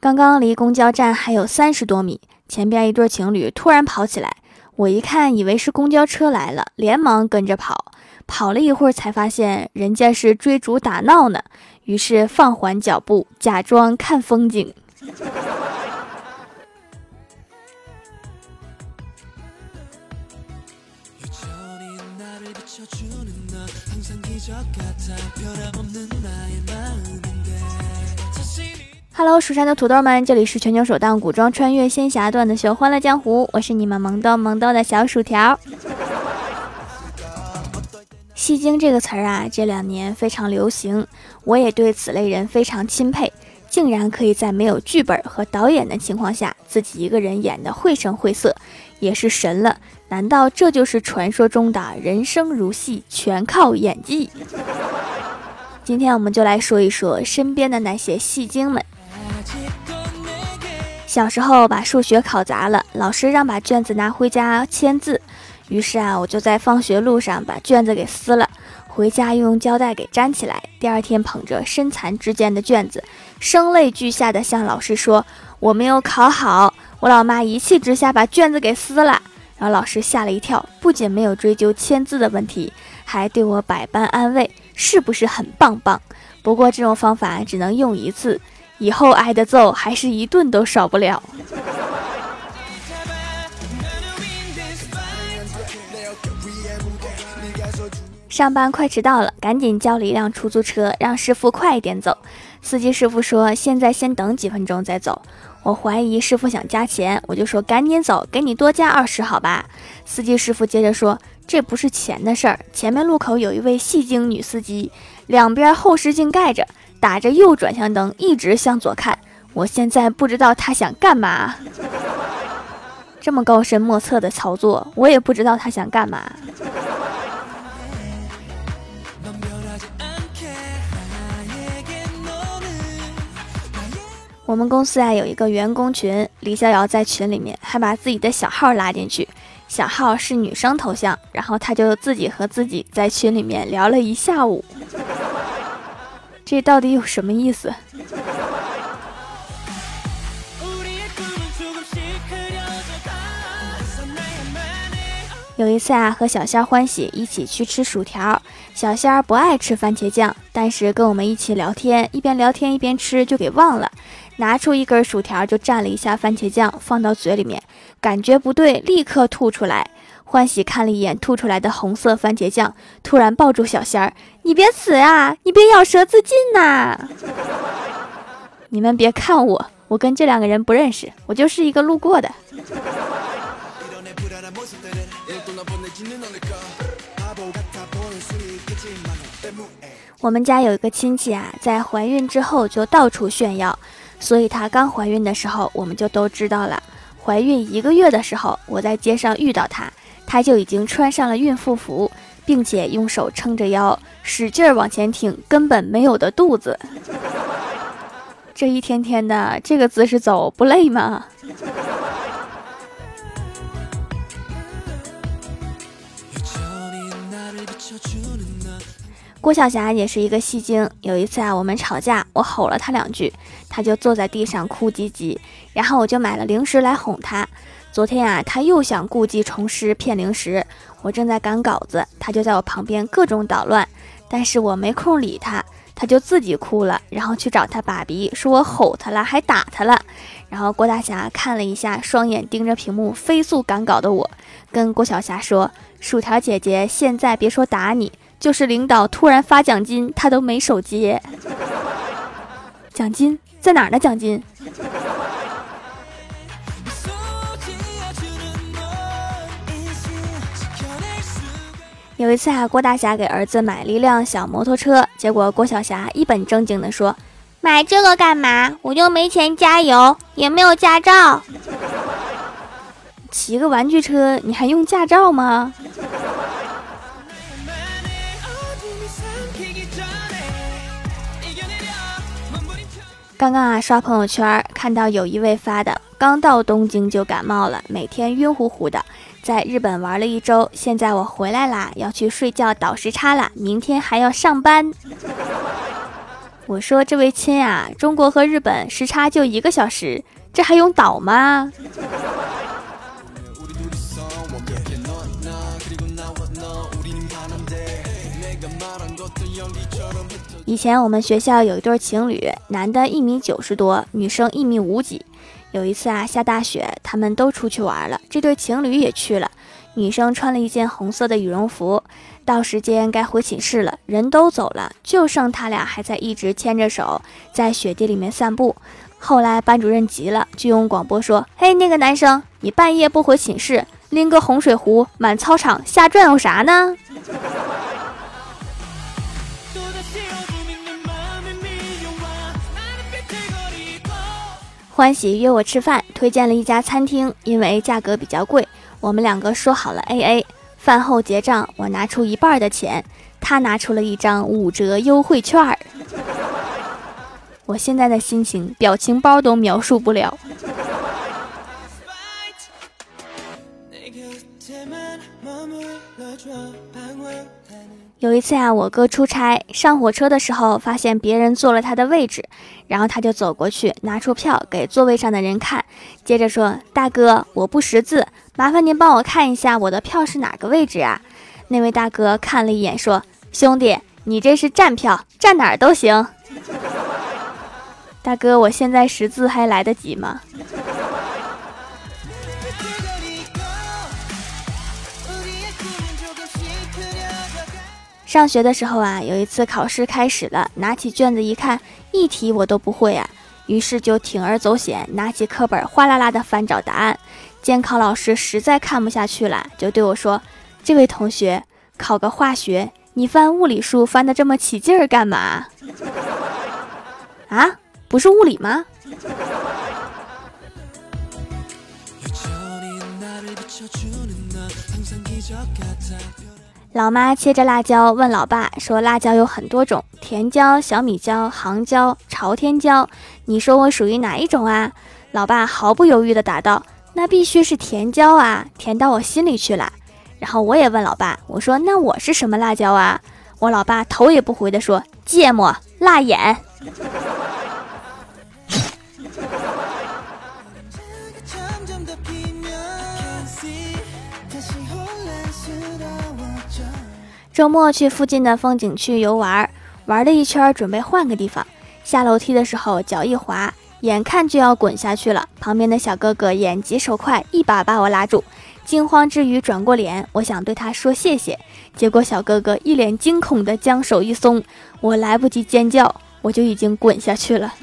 刚刚离公交站还有三十多米，前边一对情侣突然跑起来，我一看以为是公交车来了，连忙跟着跑。跑了一会儿才发现人家是追逐打闹呢，于是放缓脚步，假装看风景。Hello，蜀山的土豆们，这里是全球首档古装穿越仙侠段子秀《欢乐江湖》，我是你们萌逗萌逗的小薯条。戏精这个词儿啊，这两年非常流行，我也对此类人非常钦佩，竟然可以在没有剧本和导演的情况下，自己一个人演的绘声绘色，也是神了。难道这就是传说中的人生如戏，全靠演技？今天我们就来说一说身边的那些戏精们。小时候把数学考砸了，老师让把卷子拿回家签字。于是啊，我就在放学路上把卷子给撕了，回家又用胶带给粘起来。第二天捧着身残志坚的卷子，声泪俱下的向老师说：“我没有考好。”我老妈一气之下把卷子给撕了，然后老师吓了一跳，不仅没有追究签字的问题，还对我百般安慰：“是不是很棒棒？”不过这种方法只能用一次。以后挨的揍还是一顿都少不了。上班快迟到了，赶紧叫了一辆出租车，让师傅快一点走。司机师傅说：“现在先等几分钟再走。”我怀疑师傅想加钱，我就说：“赶紧走，给你多加二十，好吧？”司机师傅接着说：“这不是钱的事儿，前面路口有一位戏精女司机，两边后视镜盖着。”打着右转向灯，一直向左看。我现在不知道他想干嘛。这么高深莫测的操作，我也不知道他想干嘛。我们公司啊有一个员工群，李逍遥在群里面还把自己的小号拉进去，小号是女生头像，然后他就自己和自己在群里面聊了一下午。这到底有什么意思？有一次啊，和小仙儿欢喜一起去吃薯条，小仙儿不爱吃番茄酱，但是跟我们一起聊天，一边聊天一边吃就给忘了，拿出一根薯条就蘸了一下番茄酱放到嘴里面，感觉不对，立刻吐出来。欢喜看了一眼吐出来的红色番茄酱，突然抱住小仙儿：“你别死啊！你别咬舌自尽呐！”你们别看我，我跟这两个人不认识，我就是一个路过的。我们家有一个亲戚啊，在怀孕之后就到处炫耀，所以她刚怀孕的时候我们就都知道了。怀孕一个月的时候，我在街上遇到她。他就已经穿上了孕妇服，并且用手撑着腰，使劲儿往前挺根本没有的肚子。这一天天的这个姿势走不累吗？郭晓霞也是一个戏精。有一次啊，我们吵架，我吼了她两句，她就坐在地上哭唧唧，然后我就买了零食来哄她。昨天啊，他又想故技重施骗零食。我正在赶稿子，他就在我旁边各种捣乱，但是我没空理他，他就自己哭了，然后去找他爸比，说我吼他了，还打他了。然后郭大侠看了一下，双眼盯着屏幕飞速赶稿的我，跟郭晓霞说：“薯条姐姐，现在别说打你，就是领导突然发奖金，他都没手接。奖金在哪儿呢？奖金？”有一次啊，郭大侠给儿子买了一辆小摩托车，结果郭晓霞一本正经地说：“买这个干嘛？我又没钱加油，也没有驾照。骑个玩具车你还用驾照吗？”刚刚啊，刷朋友圈看到有一位发的，刚到东京就感冒了，每天晕乎乎的。在日本玩了一周，现在我回来啦，要去睡觉倒时差啦，明天还要上班。我说这位亲啊，中国和日本时差就一个小时，这还用倒吗？以前我们学校有一对情侣，男的一米九十多，女生一米五几。有一次啊，下大雪，他们都出去玩了，这对情侣也去了。女生穿了一件红色的羽绒服，到时间该回寝室了，人都走了，就剩他俩还在一直牵着手在雪地里面散步。后来班主任急了，就用广播说：“嘿，那个男生，你半夜不回寝室，拎个红水壶满操场瞎转悠啥呢？”欢喜约我吃饭，推荐了一家餐厅，因为价格比较贵，我们两个说好了 A A。饭后结账，我拿出一半的钱，他拿出了一张五折优惠券儿。我现在的心情，表情包都描述不了。有一次啊，我哥出差上火车的时候，发现别人坐了他的位置，然后他就走过去拿出票给座位上的人看，接着说：“大哥，我不识字，麻烦您帮我看一下我的票是哪个位置啊？”那位大哥看了一眼说：“兄弟，你这是站票，站哪儿都行。”大哥，我现在识字还来得及吗？上学的时候啊，有一次考试开始了，拿起卷子一看，一题我都不会啊，于是就铤而走险，拿起课本哗啦啦的翻找答案。监考老师实在看不下去了，就对我说：“这位同学，考个化学，你翻物理书翻的这么起劲儿干嘛？啊，不是物理吗？”老妈切着辣椒，问老爸说：“辣椒有很多种，甜椒、小米椒、杭椒、朝天椒，你说我属于哪一种啊？”老爸毫不犹豫地答道：“那必须是甜椒啊，甜到我心里去了。”然后我也问老爸：“我说那我是什么辣椒啊？”我老爸头也不回地说：“芥末辣眼。”周末去附近的风景区游玩，玩了一圈，准备换个地方。下楼梯的时候脚一滑，眼看就要滚下去了。旁边的小哥哥眼疾手快，一把把我拉住。惊慌之余转过脸，我想对他说谢谢，结果小哥哥一脸惊恐的将手一松，我来不及尖叫，我就已经滚下去了。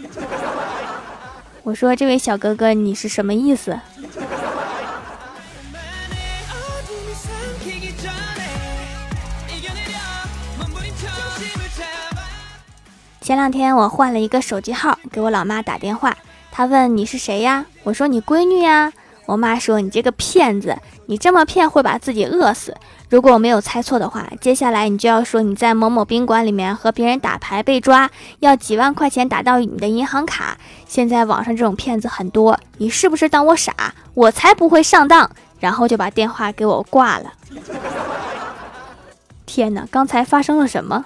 我说：“这位小哥哥，你是什么意思？”前两天我换了一个手机号，给我老妈打电话，她问你是谁呀？我说你闺女呀。我妈说你这个骗子，你这么骗会把自己饿死。如果我没有猜错的话，接下来你就要说你在某某宾馆里面和别人打牌被抓，要几万块钱打到你的银行卡。现在网上这种骗子很多，你是不是当我傻？我才不会上当。然后就把电话给我挂了。天哪，刚才发生了什么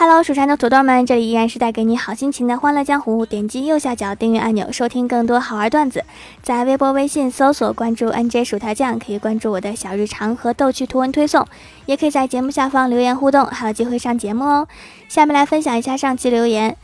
？Hello，蜀山的土豆们，这里依然是带给你好心情的欢乐江湖。点击右下角订阅按钮，收听更多好玩段子。在微博、微信搜索关注 NJ 薯条酱，可以关注我的小日常和逗趣图文推送，也可以在节目下方留言互动，还有机会上节目哦。下面来分享一下上期留言。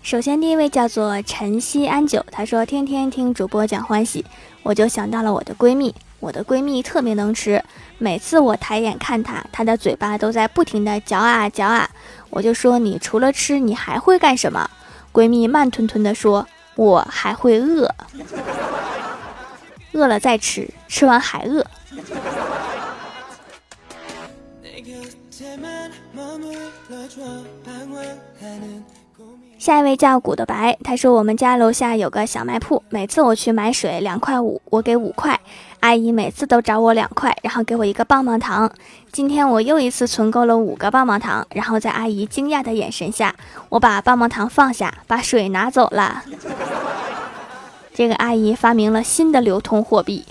首先，第一位叫做晨曦安久，他说：“天天听主播讲欢喜，我就想到了我的闺蜜。我的闺蜜特别能吃，每次我抬眼看她，她的嘴巴都在不停的嚼啊嚼啊。”我就说你除了吃，你还会干什么？闺蜜慢吞吞的说：“我还会饿，饿了再吃，吃完还饿。”下一位叫古的白，他说我们家楼下有个小卖铺，每次我去买水两块五，我给五块，阿姨每次都找我两块，然后给我一个棒棒糖。今天我又一次存够了五个棒棒糖，然后在阿姨惊讶的眼神下，我把棒棒糖放下，把水拿走了。这个阿姨发明了新的流通货币。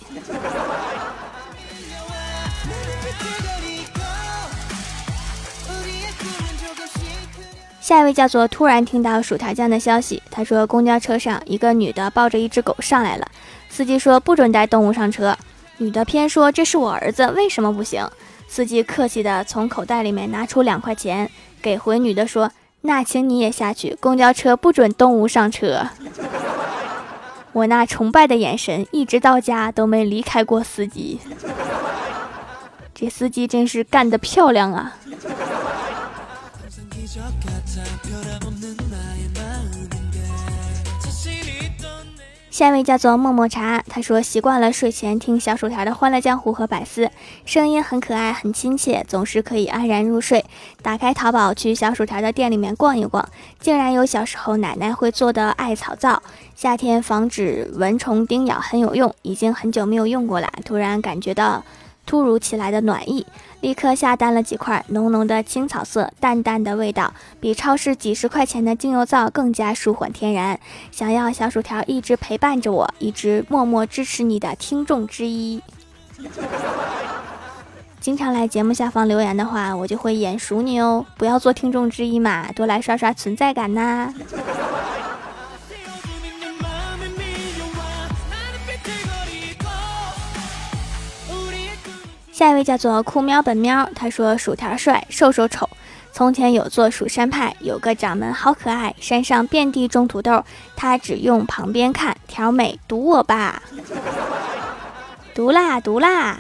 下一位叫做突然听到薯条酱的消息，他说公交车上一个女的抱着一只狗上来了，司机说不准带动物上车，女的偏说这是我儿子，为什么不行？司机客气的从口袋里面拿出两块钱给回女的说，那请你也下去，公交车不准动物上车。我那崇拜的眼神一直到家都没离开过司机，这司机真是干得漂亮啊！下一位叫做默默茶，他说习惯了睡前听小薯条的《欢乐江湖》和百思，声音很可爱，很亲切，总是可以安然入睡。打开淘宝去小薯条的店里面逛一逛，竟然有小时候奶奶会做的艾草皂，夏天防止蚊虫叮咬很有用，已经很久没有用过了，突然感觉到。突如其来的暖意，立刻下单了几块，浓浓的青草色，淡淡的味道，比超市几十块钱的精油皂更加舒缓天然。想要小薯条一直陪伴着我，一直默默支持你的听众之一。经常来节目下方留言的话，我就会眼熟你哦。不要做听众之一嘛，多来刷刷存在感呐。下一位叫做酷喵本喵，他说薯条帅，瘦瘦丑。从前有座蜀山派，有个掌门好可爱，山上遍地种土豆，他只用旁边看。条美毒我吧，毒啦毒啦。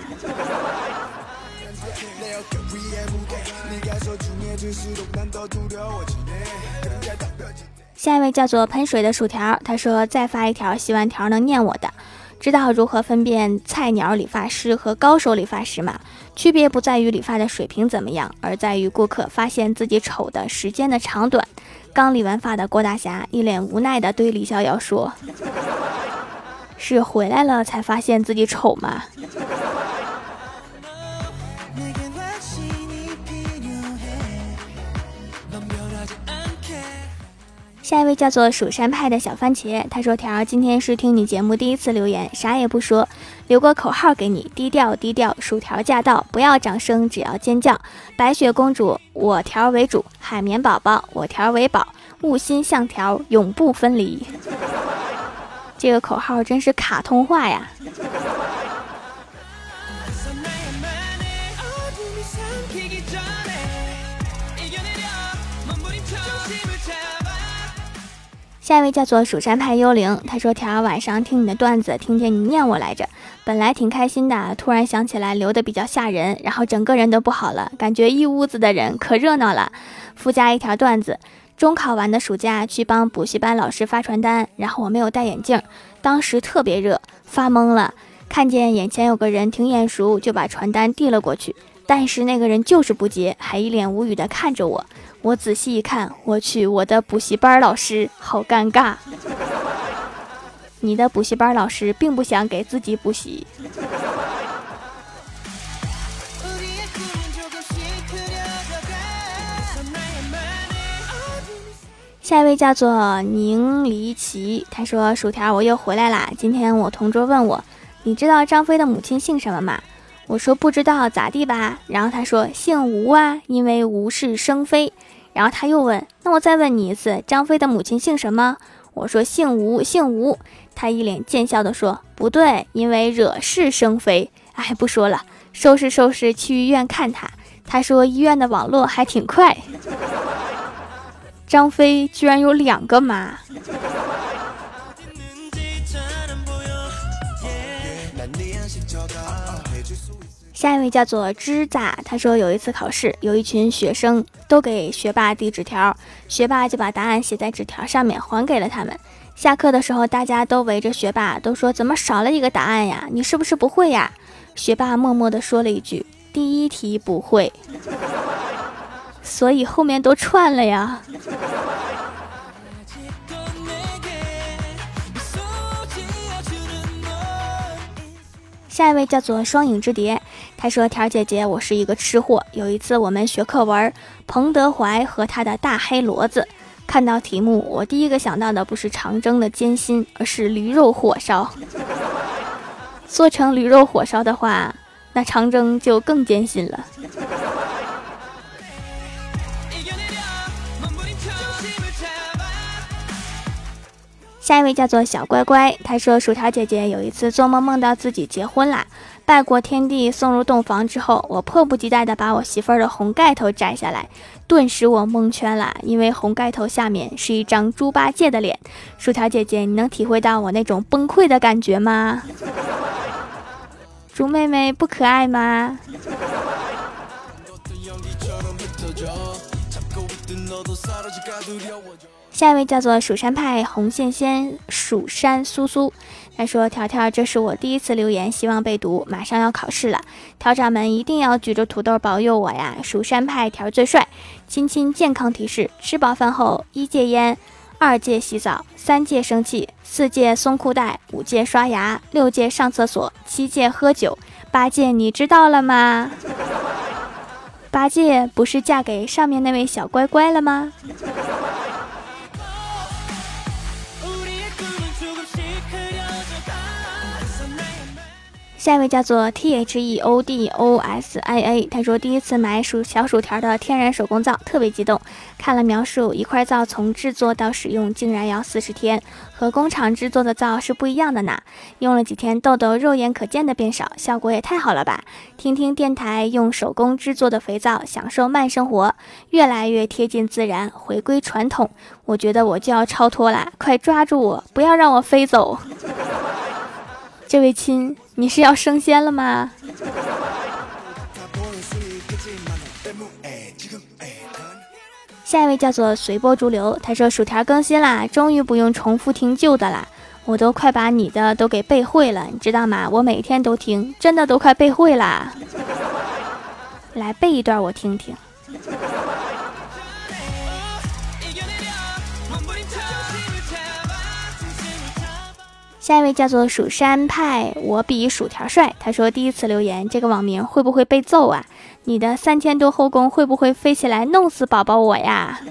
下一位叫做喷水的薯条，他说再发一条，希望条能念我的。知道如何分辨菜鸟理发师和高手理发师吗？区别不在于理发的水平怎么样，而在于顾客发现自己丑的时间的长短。刚理完发的郭大侠一脸无奈地对李逍遥说：“是回来了才发现自己丑吗？”下一位叫做蜀山派的小番茄，他说：“条今天是听你节目第一次留言，啥也不说，留个口号给你，低调低调，薯条驾到，不要掌声，只要尖叫。白雪公主，我条为主；海绵宝宝，我条为宝。物心相条，永不分离。这个口号真是卡通化呀！”下一位叫做蜀山派幽灵，他说：“条儿晚上听你的段子，听见你念我来着，本来挺开心的，突然想起来留的比较吓人，然后整个人都不好了，感觉一屋子的人可热闹了。附加一条段子：中考完的暑假去帮补习班老师发传单，然后我没有戴眼镜，当时特别热，发懵了，看见眼前有个人挺眼熟，就把传单递了过去，但是那个人就是不接，还一脸无语的看着我。”我仔细一看，我去，我的补习班老师好尴尬。你的补习班老师并不想给自己补习。下一位叫做宁离奇，他说：“薯条，我又回来啦。今天我同桌问我，你知道张飞的母亲姓什么吗？”我说不知道咋地吧，然后他说姓吴啊，因为吴是生非。然后他又问，那我再问你一次，张飞的母亲姓什么？我说姓吴，姓吴。他一脸贱笑的说不对，因为惹是生非。哎，不说了，收拾收拾去医院看他。他说医院的网络还挺快。张飞居然有两个妈。下一位叫做知咋，他说有一次考试，有一群学生都给学霸递纸条，学霸就把答案写在纸条上面还给了他们。下课的时候，大家都围着学霸，都说怎么少了一个答案呀？你是不是不会呀？学霸默默地说了一句：“第一题不会。”所以后面都串了呀。下一位叫做双影之蝶，他说：“田儿姐姐，我是一个吃货。有一次我们学课文《彭德怀和他的大黑骡子》，看到题目，我第一个想到的不是长征的艰辛，而是驴肉火烧。做成驴肉火烧的话，那长征就更艰辛了。”下一位叫做小乖乖，他说：“薯条姐姐有一次做梦梦到自己结婚了，拜过天地送入洞房之后，我迫不及待的把我媳妇儿的红盖头摘下来，顿时我蒙圈了，因为红盖头下面是一张猪八戒的脸。薯条姐姐，你能体会到我那种崩溃的感觉吗？猪妹妹不可爱吗？下一位叫做蜀山派红线仙蜀山苏苏，他说：“条条，这是我第一次留言，希望被读。马上要考试了，条掌门一定要举着土豆保佑我呀！蜀山派条最帅。亲亲健康提示：吃饱饭后一戒烟，二戒洗澡，三戒生气，四戒松裤带，五戒刷牙，六戒上厕所，七戒喝酒，八戒你知道了吗？”八戒不是嫁给上面那位小乖乖了吗？下一位叫做 T H E O D O S I A，他说第一次买薯小薯条的天然手工皂，特别激动。看了描述，一块皂从制作到使用竟然要四十天，和工厂制作的皂是不一样的呢。用了几天，痘痘肉眼可见的变少，效果也太好了吧！听听电台，用手工制作的肥皂，享受慢生活，越来越贴近自然，回归传统。我觉得我就要超脱啦，快抓住我，不要让我飞走！这位亲，你是要升仙了吗？下一位叫做随波逐流，他说薯条更新啦，终于不用重复听旧的啦，我都快把你的都给背会了，你知道吗？我每天都听，真的都快背会啦。来背一段我听听。下一位叫做蜀山派，我比薯条帅。他说第一次留言，这个网名会不会被揍啊？你的三千多后宫会不会飞起来弄死宝宝我呀？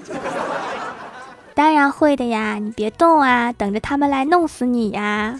当然会的呀，你别动啊，等着他们来弄死你呀。